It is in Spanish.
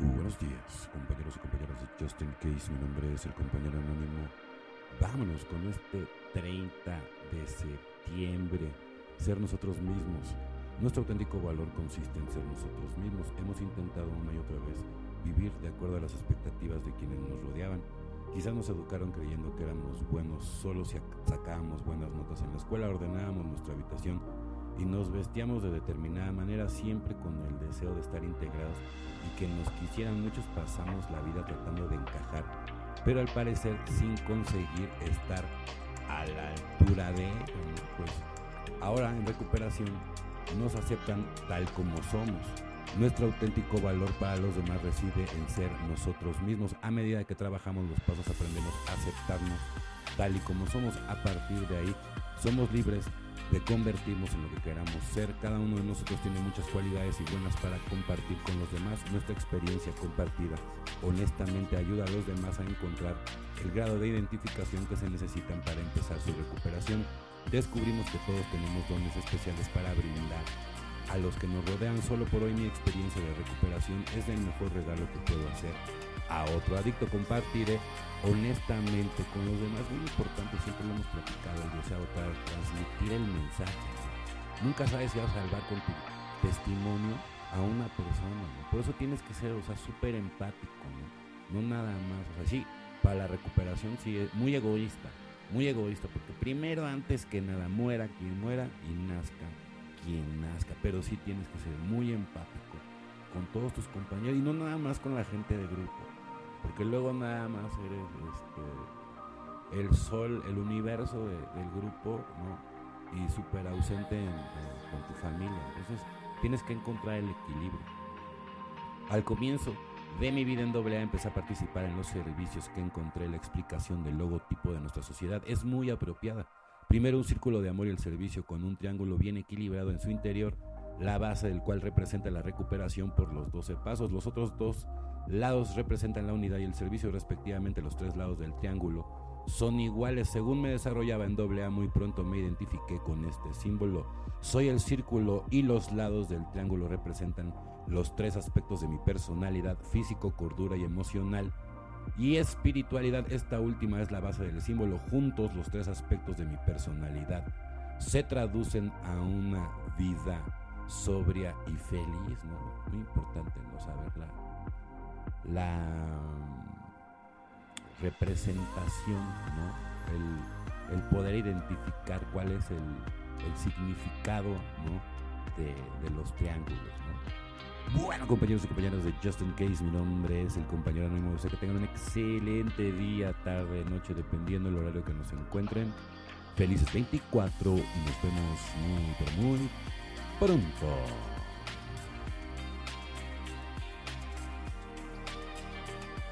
Buenos días, compañeros y compañeras de Justin Case. Mi nombre es el compañero anónimo. Vámonos con este 30 de septiembre. Ser nosotros mismos. Nuestro auténtico valor consiste en ser nosotros mismos. Hemos intentado una y otra vez vivir de acuerdo a las expectativas de quienes nos rodeaban. Quizás nos educaron creyendo que éramos buenos solo si sacábamos buenas notas en la escuela, ordenábamos nuestra habitación y nos vestíamos de determinada manera siempre con el deseo de estar integrados y que nos quisieran muchos pasamos la vida tratando de encajar, pero al parecer sin conseguir estar a la altura de pues ahora en recuperación nos aceptan tal como somos. Nuestro auténtico valor para los demás reside en ser nosotros mismos. A medida que trabajamos los pasos aprendemos a aceptarnos tal y como somos. A partir de ahí somos libres de convertirnos en lo que queramos ser. Cada uno de nosotros tiene muchas cualidades y buenas para compartir con los demás. Nuestra experiencia compartida honestamente ayuda a los demás a encontrar el grado de identificación que se necesitan para empezar su recuperación. Descubrimos que todos tenemos dones especiales para brindar a los que nos rodean. Solo por hoy mi experiencia de recuperación es el mejor regalo que puedo hacer a otro adicto. Compartiré honestamente con los demás. Muy importante, siempre lo hemos platicado, el deseo para transmitir el mensaje. Nunca sabes si vas a salvar con tu testimonio a una persona. Por eso tienes que ser, o sea, súper empático, ¿no? No nada más. O sea, sí, para la recuperación sí es muy egoísta. Muy egoísta, porque primero, antes que nada, muera quien muera y nazca quien nazca. Pero sí tienes que ser muy empático con todos tus compañeros y no nada más con la gente de grupo porque luego nada más eres este, el sol, el universo del grupo, ¿no? Y súper ausente con tu familia. Entonces tienes que encontrar el equilibrio. Al comienzo de mi vida en AA empecé a participar en los servicios que encontré la explicación del logotipo de nuestra sociedad. Es muy apropiada. Primero un círculo de amor y el servicio con un triángulo bien equilibrado en su interior, la base del cual representa la recuperación por los 12 pasos. Los otros dos lados representan la unidad y el servicio respectivamente los tres lados del triángulo son iguales. Según me desarrollaba en AA, muy pronto me identifiqué con este símbolo. Soy el círculo y los lados del triángulo representan los tres aspectos de mi personalidad, físico, cordura y emocional. Y espiritualidad, esta última es la base del símbolo. Juntos los tres aspectos de mi personalidad se traducen a una vida sobria y feliz. Muy importante no saberla la representación, ¿no? el, poder identificar cuál es el, significado de, los triángulos. Bueno, compañeros y compañeras de Justin Case, mi nombre es el compañero anónimo. Deseo que tengan un excelente día, tarde, noche, dependiendo del horario que nos encuentren. Felices 24 y nos vemos muy, muy pronto.